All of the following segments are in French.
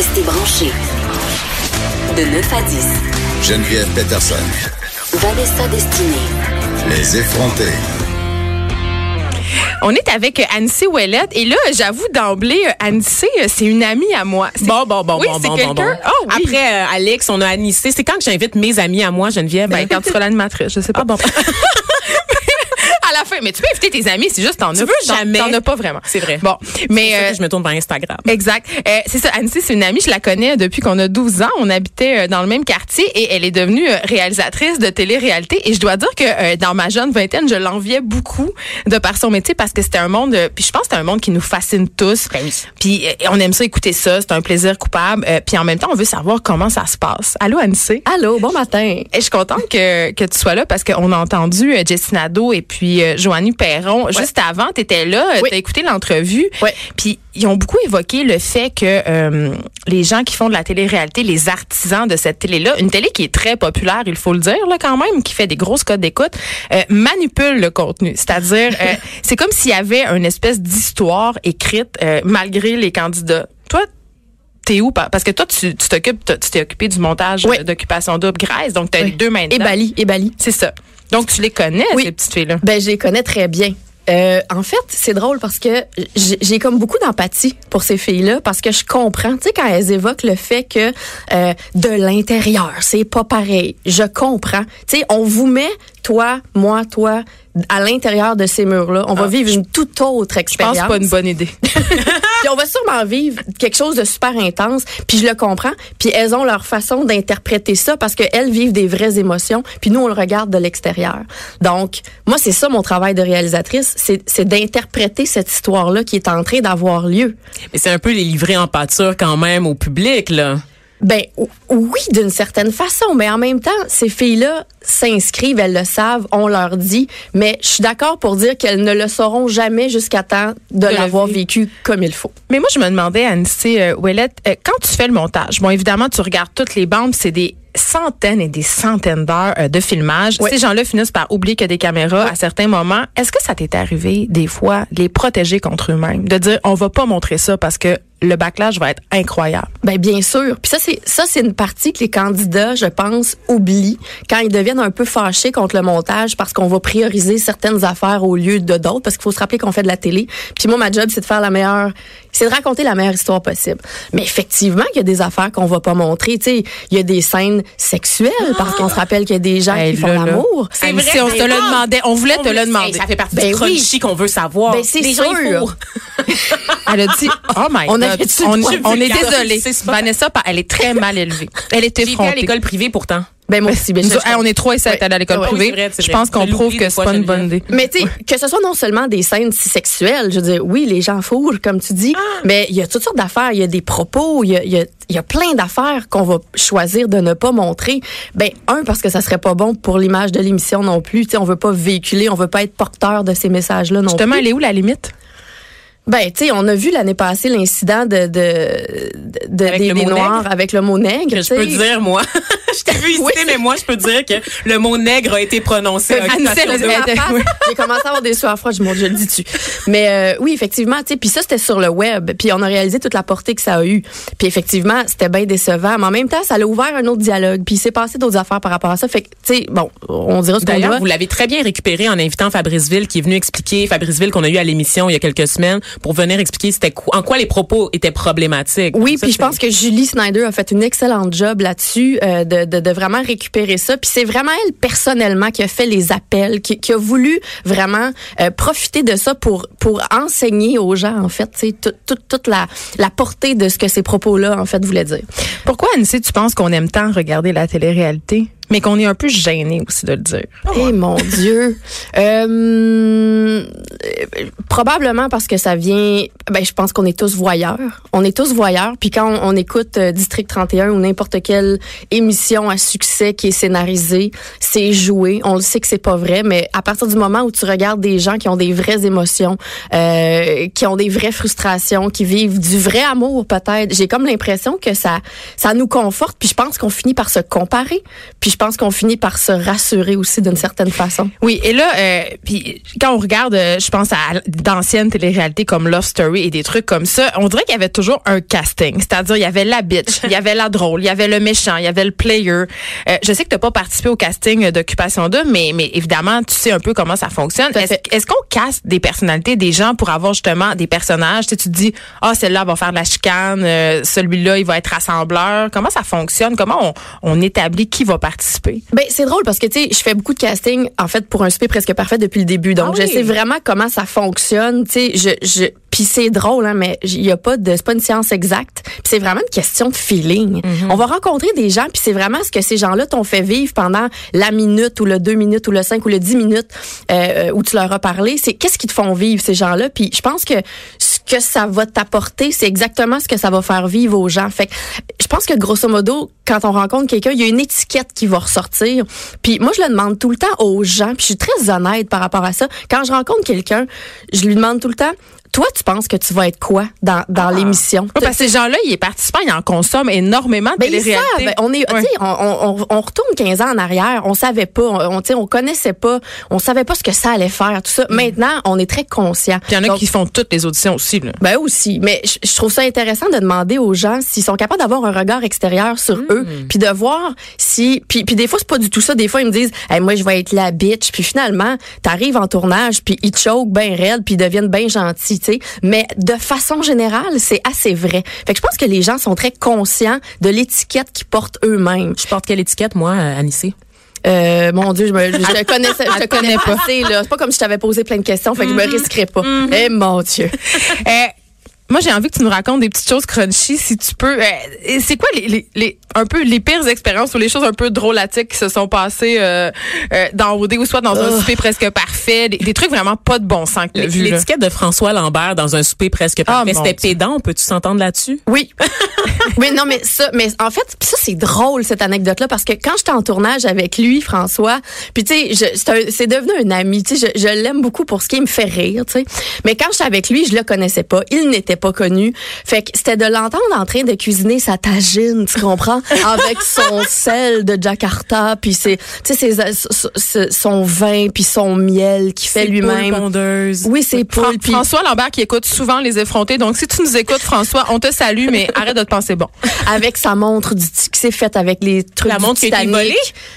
Restez branchés. De 9 à 10. Geneviève Peterson. Vanessa Destinée. Les effrontés. On est avec Annecy Ouellette et là, j'avoue d'emblée, Annecy, c'est une amie à moi. C'est- Bon, bon, bon, Oui, bon, c'est bon, bon, quelqu'un- bon. Oh, oui. Après, euh, Alex, on a Anissé. C'est quand que j'invite mes amis à moi, Geneviève? Ben, quand tu seras l'animatrice, je sais pas. Ah, bon. à la fin, mais tu peux inviter tes amis, c'est juste t'en Tu as veux jamais. T'en as pas vraiment. C'est vrai. Bon, mais ça euh, que je me tourne vers Instagram. Exact. Euh, c'est ça, Annecy, c'est une amie, je la connais depuis qu'on a 12 ans. On habitait euh, dans le même quartier et elle est devenue euh, réalisatrice de télé-réalité. Et je dois dire que euh, dans ma jeune vingtaine, je l'enviais beaucoup de par son métier parce que c'était un monde, puis je pense que c'est un monde qui nous fascine tous. Puis euh, on aime ça écouter ça, c'est un plaisir coupable. Puis en même temps, on veut savoir comment ça se passe. Allô, Annecy? Allô, bon matin. Et je suis contente que, que tu sois là parce qu'on a entendu Jessie Nadeau et puis euh, Joanie Perron. Juste avant, tu étais là, Oui. tu as écouté l'entrevue. Ouais. Puis ils ont beaucoup évoqué le fait que euh, les gens qui font de la télé-réalité, les artisans de cette télé-là, une télé qui est très populaire, il faut le dire là quand même, qui fait des grosses codes d'écoute, euh, manipule le contenu. C'est-à-dire, euh, c'est comme s'il y avait une espèce d'histoire écrite euh, malgré les candidats. Toi, T'es où? Parce que toi, tu t'occupes, tu t'es occupé du montage Oui. d'occupation double Grèce, donc t'as les deux mains Et dedans. Bali, et Bali. C'est ça. Donc, tu les connais, Oui. ces petites filles-là? Ben, je les connais très bien. Euh, en fait, c'est drôle parce que j'ai comme beaucoup d'empathie pour ces filles-là parce que je comprends, tu sais, quand elles évoquent le fait que euh, de l'intérieur, c'est pas pareil. Je comprends. Tu sais, on vous met, toi, moi, toi, à l'intérieur de ces murs-là. On va vivre une toute autre Ah. Je pense expérience. pas une bonne idée. Puis on va sûrement vivre quelque chose de super intense, puis je le comprends. Puis elles ont leur façon d'interpréter ça parce qu'elles vivent des vraies émotions, puis nous on le regarde de l'extérieur. Donc moi c'est ça mon travail de réalisatrice, c'est d'interpréter cette histoire-là qui est en train d'avoir lieu. Mais c'est un peu les livrer en pâture quand même au public, là. Ben oui, d'une certaine façon, mais en même temps, ces filles-là s'inscrivent, elles le savent, on leur dit, mais je suis d'accord pour dire qu'elles ne le sauront jamais jusqu'à temps de, l'avoir vécu comme il faut. Mais moi, je me demandais, Annecy euh, Ouellette, euh, quand tu fais le montage, bon, évidemment, tu regardes toutes les bandes, c'est des centaines et des centaines d'heures euh, de filmage. Oui. Ces gens-là finissent par oublier qu'il y a des caméras à certains moments. Est-ce que ça t'est arrivé, des fois, de les protéger contre eux-mêmes? De dire, on va pas montrer ça parce que le backlash va être incroyable. Ben bien sûr. Puis ça c'est ça c'est une partie que les candidats, je pense, oublient quand ils deviennent un peu fâchés contre le montage parce qu'on va prioriser certaines affaires au lieu de d'autres parce qu'il faut se rappeler qu'on fait de la télé. Puis moi ma job c'est de faire la meilleure c'est de raconter la meilleure histoire possible. Mais effectivement, il y a des affaires qu'on va pas montrer, tu sais, il y a des scènes sexuelles parce qu'on se rappelle qu'il y a des gens Hey, qui font l'amour. C'est vrai, on te le demandait. On voulait te le demander. Ça fait partie Ben du oui. crunchy qu'on veut savoir. Ben, c'est Les gens, ils sûr. Elle a dit, oh my On God. avait-tu on, est ça? désolé. Vanessa, elle est très mal élevée. Elle J'ai été à effrontée. l'école privée pourtant. Ben moi aussi, ben, Nous, je- hey, on est trois et sept Ouais. à l'école Ouais. privée. Vrai, je pense qu'on prouve que c'est pas une bonne idée. Mais tu sais, que ce soit non seulement des scènes si sexuelles, je veux dire, oui, les gens fourrent, comme tu dis, mais il y a toutes sortes d'affaires. Il y a des propos, il y a, il y a, il y a plein d'affaires qu'on va choisir de ne pas montrer. Ben, un, parce que ça serait pas bon pour l'image de l'émission non plus. Tu sais, on veut pas véhiculer, on veut pas être porteur de ces messages-là non Justement, plus. elle est où la limite? Ben, tu sais, on a vu l'année passée l'incident de, de, de- Avec des, le des Noirs avec le mot nègre. Que je peux dire, moi. je t'ai vu ici, Oui. mais moi, je peux dire que le mot nègre a été prononcé. à oui. J'ai commencé à avoir des sueurs froides, je mon Dieu, je le dis-tu. Mais euh, oui, effectivement, tu sais, puis ça, c'était sur le web. Puis on a réalisé toute la portée que ça a eu. Puis effectivement, c'était bien décevant. Mais en même temps, ça a ouvert un autre dialogue. Puis il s'est passé d'autres affaires par rapport à ça. Fait que, tu sais, bon, on dira ce qu'on D'ailleurs, vous l'avez très bien récupéré en invitant Fabrice Ville qui est venu expliquer, Fabrice Ville qu'on a eu à l'émission il y a quelques semaines, pour venir expliquer c'était quoi- en quoi les propos étaient problématiques. Oui, puis je pense que Julie Snyder a fait une excellente job là-dessus euh, de, de, vraiment récupérer ça. Puis c'est vraiment elle personnellement qui a fait les appels, qui, a voulu vraiment euh, profiter de ça pour pour enseigner aux gens en fait, tu toute toute la la portée de ce que ces propos-là en fait voulaient dire. Pourquoi, Annecy, tu penses qu'on aime tant regarder la télé-réalité? Mais qu'on est un peu gêné aussi de le dire. Eh mon Dieu. Euh, probablement parce que ça vient. Ben, je pense qu'on est tous voyeurs. On est tous voyeurs. Puis quand on, on écoute euh, District 31 ou n'importe quelle émission à succès qui est scénarisée, c'est joué. On le sait que c'est pas vrai, mais à partir du moment où tu regardes des gens qui ont des vraies émotions, euh, qui ont des vraies frustrations, qui vivent du vrai amour peut-être, j'ai comme l'impression que ça, ça nous conforte. Puis je pense qu'on finit par se comparer. Puis je pense qu'on finit par se rassurer aussi d'une certaine façon. Oui, et là, euh, puis quand on regarde, euh, je pense à d'anciennes téléréalités comme Love Story et des trucs comme ça, on dirait qu'il y avait toujours un casting. C'est-à-dire, il y avait la bitch, il y avait la drôle, il y avait le méchant, il y avait le player. Euh, je sais que tu pas participé au casting d'Occupation 2, mais, mais évidemment, tu sais un peu comment ça fonctionne. Est-ce qu'on casse des personnalités, des gens pour avoir justement des personnages? Tu, sais, tu te dis, ah, celle-là va faire de la chicane, euh, celui-là, il va être rassembleur. Comment ça fonctionne? Comment on, on établit qui va participer? Ben c'est drôle parce que tu sais, je fais beaucoup de casting en fait pour un souper presque parfait depuis le début. Donc Ah oui. je sais vraiment comment ça fonctionne, tu sais, je je puis c'est drôle hein, mais il y a pas de c'est pas une science exacte. Puis c'est vraiment une question de feeling. On va rencontrer des gens puis c'est vraiment ce que ces gens-là t'ont fait vivre pendant la minute ou le deux minutes ou le cinq ou le dix minutes euh, où tu leur as parlé, c'est qu'est-ce qui te font vivre ces gens-là? Puis je pense que que ça va t'apporter, c'est exactement ce que ça va faire vivre aux gens. Fait que je pense que grosso modo, quand on rencontre quelqu'un, il y a une étiquette qui va ressortir. Puis moi, je le demande tout le temps aux gens. Puis je suis très honnête par rapport à ça. Quand je rencontre quelqu'un, je lui demande tout le temps. Toi, tu penses que tu vas être quoi dans, dans l'émission? Oui, parce que ces gens-là, ils participants, ils en consomment énormément de Ben, ils savent. On est, on, on, on retourne 15 ans en arrière. On savait pas. On, on, connaissait pas. On savait pas ce que ça allait faire. Tout ça. Maintenant, on est très conscient. Il y en a Donc, qui font toutes les auditions aussi. Là. ben aussi, mais je, je trouve ça intéressant de demander aux gens s'ils sont capables d'avoir un regard extérieur sur eux, puis de voir si, puis, puis des fois c'est pas du tout ça. Des fois ils me disent, hey, moi je vais être la bitch, puis finalement t'arrives en tournage, puis ils te choquent bien raide, puis ils deviennent bien gentils, tu sais. Mais de façon générale, c'est assez vrai. Fait que je pense que les gens sont très conscients de l'étiquette qu'ils portent eux-mêmes. Je porte quelle étiquette, moi, euh, Anissé? Euh, mon Dieu, je, me, je te connais, je te Elle connais connaît pas. C'est pas comme si je t'avais posé plein de questions, fait que je me risquerais pas. Eh mon Dieu. Euh, moi, j'ai envie que tu nous racontes des petites choses crunchy, si tu peux. Euh, c'est quoi les, les, les- un peu les pires expériences ou les choses un peu drôlatiques qui se sont passées euh, euh, dans OD ou soit dans un souper presque parfait, des, des trucs vraiment pas de bon sens que vu. L'étiquette de François Lambert dans un souper presque parfait, mon c'était pédant. Peux-tu s'entendre là-dessus? Oui. mais non, mais ça, mais en fait, ça c'est drôle cette anecdote-là parce que quand j'étais en tournage avec lui, François, puis tu sais, c'est devenu un ami. Tu sais, je, je l'aime beaucoup pour ce qui me fait rire. Tu sais, mais quand j'étais avec lui, je le connaissais pas. Il n'était pas connu. Fait que c'était de l'entendre en train de cuisiner sa tagine, tu comprends, avec son sel de Jakarta, puis c'est, tu sais, ses- son vin, puis son miel qu'il fait lui-même. Oui, c'est Fran- puis- François Lambert qui écoute souvent les effrontés. Donc, si tu nous écoutes, François, on te salue, mais arrête de te penser bon. avec sa montre du qui s'est faite avec les trucs La du montre qui a?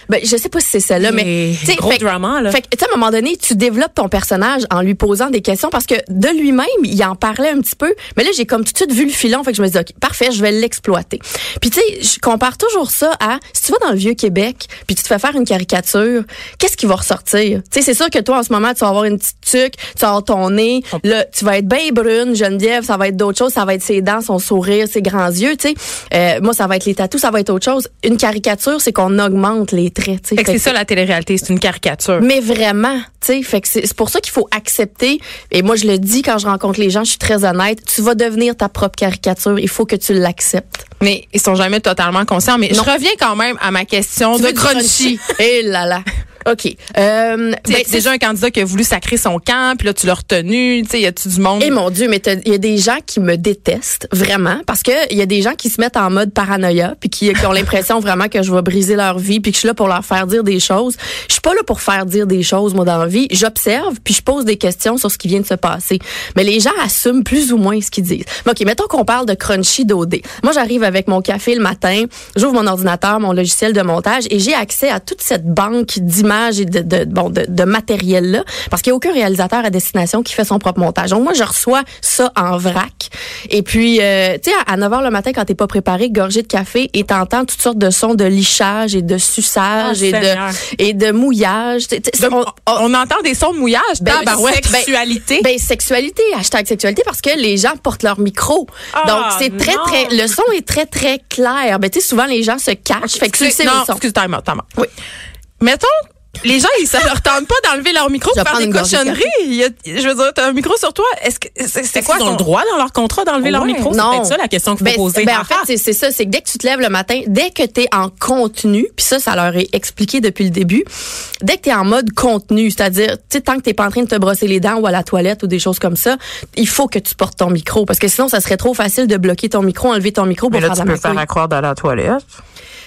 Ben je sais pas si c'est celle-là mais tu sais, gros fait drama, là. Fait que tu sais à un moment donné, tu développes ton personnage en lui posant des questions parce que de lui-même, il en parlait un petit peu, mais là j'ai comme tout de suite vu le filon, fait que je me dis OK, parfait, je vais l'exploiter. Puis tu sais, je compare toujours ça à si tu vas dans le vieux Québec, puis tu te fais faire une caricature, qu'est-ce qui va ressortir? Tu sais, c'est sûr que toi en ce moment, tu vas avoir une petite tuque, tu vas avoir ton nez, là, tu vas être bien brune, Geneviève, ça va être d'autres choses, ça va être ses dents, son sourire, ses grands yeux, tu sais. Euh, moi, ça va être les tatous, ça va être autre chose. Une caricature, c'est qu'on augmente les traits, tu sais. Fait que Fait c'est ça la télé-réalité, c'est une caricature. mais vraiment, tu sais, fait que c'est c'est pour ça qu'il faut accepter. Et moi, je le dis quand je rencontre les gens, je suis très honnête. Tu vas devenir ta propre caricature. Il faut que tu l'acceptes. Mais ils sont jamais totalement conscients. Mais Non. je reviens quand même à ma question Tu de crunchy. Eh là là. OK. Euh, ben, c'est déjà un candidat qui a voulu sacrer son camp, puis là, tu l'as retenu. Tu sais, y a-tu du monde? Eh mon Dieu, mais il y a des gens qui me détestent vraiment parce que il y a des gens qui se mettent en mode paranoïa puis qui, qui ont l'impression vraiment que je vais briser leur vie puis que je suis là pour leur faire dire des choses. Je suis pas là pour faire dire des choses moi dans la vie. J'observe puis je pose des questions sur ce qui vient de se passer. Mais les gens assument plus ou moins ce qu'ils disent. Mais OK, mettons qu'on parle de crunchy d'OD. Moi, j'arrive avec mon café le matin, j'ouvre mon ordinateur, mon logiciel de montage et j'ai accès à toute cette banque d'images d'images et de, de, bon, de, de matériel-là, parce qu'il n'y a aucun réalisateur à destination qui fait son propre montage. Donc, moi, je reçois ça en vrac. Et puis, euh, tu sais, à 9 h le matin, quand t'es pas préparé, gorgé de café, et t'entends toutes sortes de sons de lichage et de suçage Oh, et, Seigneur. de, et de mouillage. Donc, on- on, on entend des sons de mouillage. Ben, ben, Sexualité. ben, sexualité, hashtag sexualité, parce que les gens portent leur micro. Ah, Donc, c'est très, très, le son est très, très clair. Ben, tu sais, souvent, les gens se cachent. fait que tu le sais, non, le son. excuse, time out, time out. Oui. Mettons, les gens, ils, ça leur tente pas d'enlever leur micro pour faire des cochonneries. Il y a- je veux dire, t'as un micro sur toi. Est-ce que c'est c'est C'est quoi ils ont ton- le droit dans leur contrat d'enlever leur micro? C'est Non. peut-être ça la question qu'il faut Ben, poser. ben, en fait, c'est- c'est ça. C'est que dès que tu te lèves le matin, dès que tu es en contenu, puis ça, ça leur est expliqué depuis le début, dès que tu es en mode contenu, c'est-à-dire, tu sais, tant que t'es pas en train de te brosser les dents ou à la toilette ou des choses comme ça, il faut que tu portes ton micro. Parce que sinon, ça serait trop facile de bloquer ton micro, enlever ton micro pour Mais là, faire tu de la peux faire magouille. accroire dans la toilette.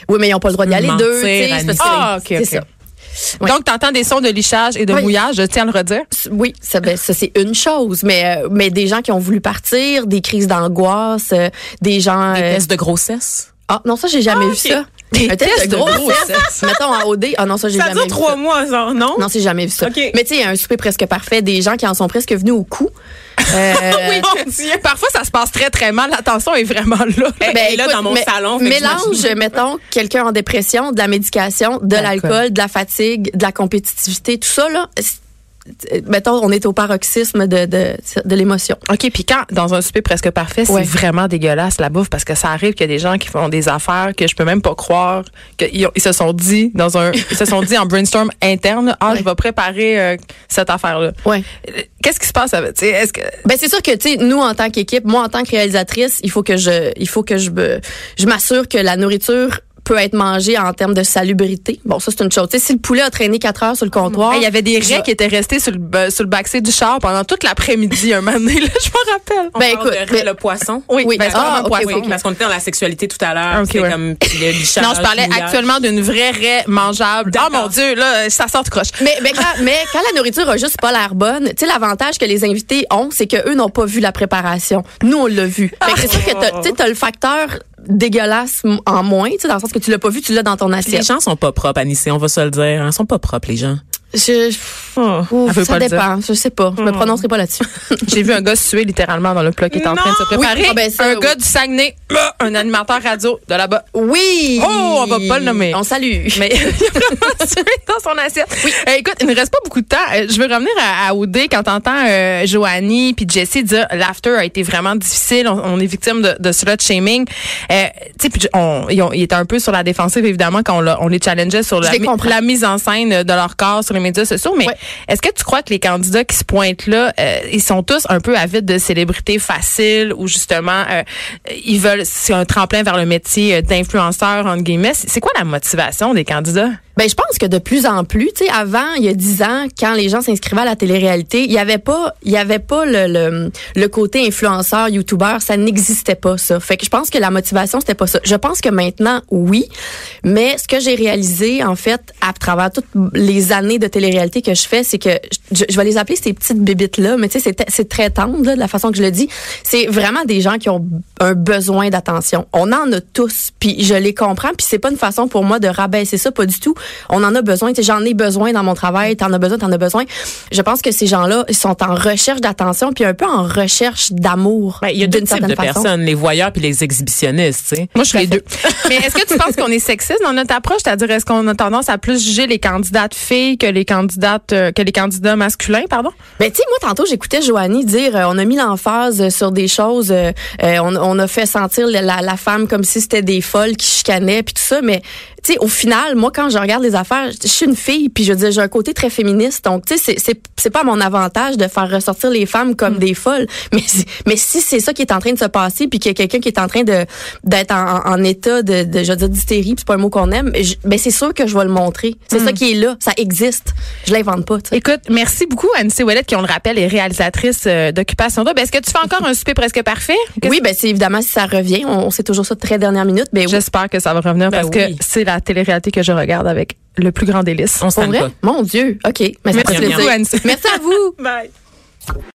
Oui, mais ils n'ont pas le droit d'y aller deux. c'est parce que- Ah, ok, c'est ok. ça. Oui. Donc, t'entends des sons de lichage et de Oui. mouillage, je tiens à le redire? Oui, ça, ben, ça c'est une chose, mais euh, mais des gens qui ont voulu partir, des crises d'angoisse, euh, des gens. Des euh, tests de grossesse? Ah non, ça j'ai jamais Ah, vu ça. Des Un test de grossesse. Mettons en OD. Ah non, ça j'ai Ça jamais dure vu trois ça. mois, genre, non? Non, c'est jamais vu ça. Mais tu sais, il y a un souper presque parfait, des gens qui en sont presque venus au cou. Euh, oui, mon Dieu. Parfois, ça se passe très, très mal. L'attention est vraiment là. Eh, ben, et là, écoute, dans mon mais- salon, mélange, mettons, quelqu'un en dépression, de la médication, de L'alcool. de la fatigue, de la compétitivité, tout ça, là, mettons, on est au paroxysme de, de, de l'émotion. OK, puis quand, dans un souper presque parfait, c'est Ouais. vraiment dégueulasse la bouffe parce que ça arrive qu'il y a des gens qui font des affaires que je peux même pas croire qu'ils ils se sont dit dans un ils se sont dit en brainstorm interne, ah, Ouais. je vais préparer euh, cette affaire-là. Ouais. Euh, Qu'est-ce qui se passe avec tu sais, est-ce que Ben c'est sûr que tu sais nous en tant qu'équipe, moi en tant que réalisatrice, il faut que je il faut que je je m'assure que la nourriture peut être mangée en termes de salubrité. Bon, ça c'est une chose. Tu sais si le poulet a traîné quatre heures sur le comptoir, Hey, il y avait des je- raies qui étaient restées sur le sur le backseat du char pendant toute l'après-midi un moment donné là, je me rappelle. On Ben, parle écoute, de mais- le poisson. Oui, Oui, ben, ben, c'est vraiment ah, poisson. Parce qu'on était dans la sexualité tout à l'heure. Ok, C'était ouais. comme le lichage, Non, je parlais actuellement d'une vraie raie mangeable. Oh mon dieu, là, ça sort de croche. Mais, mais, quand, mais quand la nourriture a juste pas l'air bonne, tu sais, l'avantage que les invités ont, c'est que eux n'ont pas vu la préparation. Nous, on l'a vu. Fait que c'est sûr que t'as- tu sais, t'as le facteur dégueulasse en moins, tu sais, dans le sens que tu l'as pas vu, tu l'as dans ton Les assiette. gens sont pas propres, Anissé, on va se le dire. Ils sont pas propres, les gens. Je, Oh. ça dépend. Je sais pas. Je me prononcerai pas là-dessus. J'ai vu un gars se tuer littéralement dans le plat qui est en train de se préparer. Oui, ah ben ça, un oui. gars du Saguenay, un animateur radio de là-bas. Oui! Oh, on va pas le nommer. On salue. Mais il a tué dans son assiette. Euh, écoute, il ne reste pas beaucoup de temps. Euh, je veux revenir à, à OD quand t'entends euh, Joanie puis Jessie dire l'after a été vraiment difficile. On, on est victime de, de slut shaming. Euh, tu sais, on, ils, étaient un peu sur la défensive évidemment quand on, les challengeait sur la mise en scène de leur corps sur les médias sociaux. Mais Ouais. est-ce que tu crois que les candidats qui se pointent là, euh, ils sont tous un peu avides de célébrités faciles ou justement euh, ils veulent c'est un tremplin vers le métier euh, d'influenceur entre guillemets? C'est quoi la motivation des candidats? Ben, je pense que de plus en plus, tu sais, avant, il y a dix ans, quand les gens s'inscrivaient à la télé-réalité, il y avait pas, il y avait pas le, le, le côté influenceur, youtubeur, ça n'existait pas, ça. Fait que je pense que la motivation, c'était pas ça. Je pense que maintenant, oui. Mais ce que j'ai réalisé, en fait, à travers toutes les années de télé-réalité que je fais, c'est que je, vais les appeler ces petites bébites-là, mais tu sais, c'est, c'est très tendre, là, de la façon que je le dis. C'est vraiment des gens qui ont un besoin d'attention. On en a tous, puis je les comprends, puis c'est pas une façon pour moi de rabaisser ça, pas du tout. On en a besoin, tu sais, j'en ai besoin dans mon travail, t'en as besoin, t'en as besoin. Je pense que ces gens-là, ils sont en recherche d'attention, puis un peu en recherche d'amour. Ben, il y a deux types de façon. personnes, les voyeurs puis les exhibitionnistes, tu sais. Moi, je suis les deux. Mais est-ce que tu penses qu'on est sexiste dans notre approche? C'est-à-dire, est-ce qu'on a tendance à plus juger les candidates filles que les candidates, euh, que les candidats masculins, pardon? Ben, tu sais, moi, tantôt, j'écoutais Joanie dire, euh, on a mis l'emphase euh, sur des choses, euh, euh, on, on a fait sentir la, la, la femme comme si c'était des folles qui chicanaient, puis tout ça, mais tu sais, au final, moi, quand je regarde les affaires, je suis une fille, puis je veux dire, j'ai un côté très féministe, donc, tu sais, c'est- c'est c'est pas à mon avantage de faire ressortir les femmes comme des folles, mais, si- mais si c'est ça qui est en train de se passer, puis qu'il y a quelqu'un qui est en train de d'être en, en état de, de, je veux dire, d'hystérie, puis c'est pas un mot qu'on aime, je- ben c'est sûr que je vais le montrer. C'est ça qui est là, ça existe. Je l'invente pas, tu sais. Écoute, merci beaucoup, Anne-C. Ouellette, qui, on le rappelle, est réalisatrice euh, d'Occupation Double. Est-ce que tu fais encore un souper presque parfait? Qu'est-ce- Oui, ben c'est évidemment si ça revient, on, on sait toujours ça de très dernière minute, mais oui. J'espère que ça va revenir Ben parce que oui. c'est la télé-réalité que je regarde avec le plus grand délice. On se Pour tanne vrai? pas. Mon Dieu. OK. Mais ça Merci fait plaisir. Merci à vous. Bye.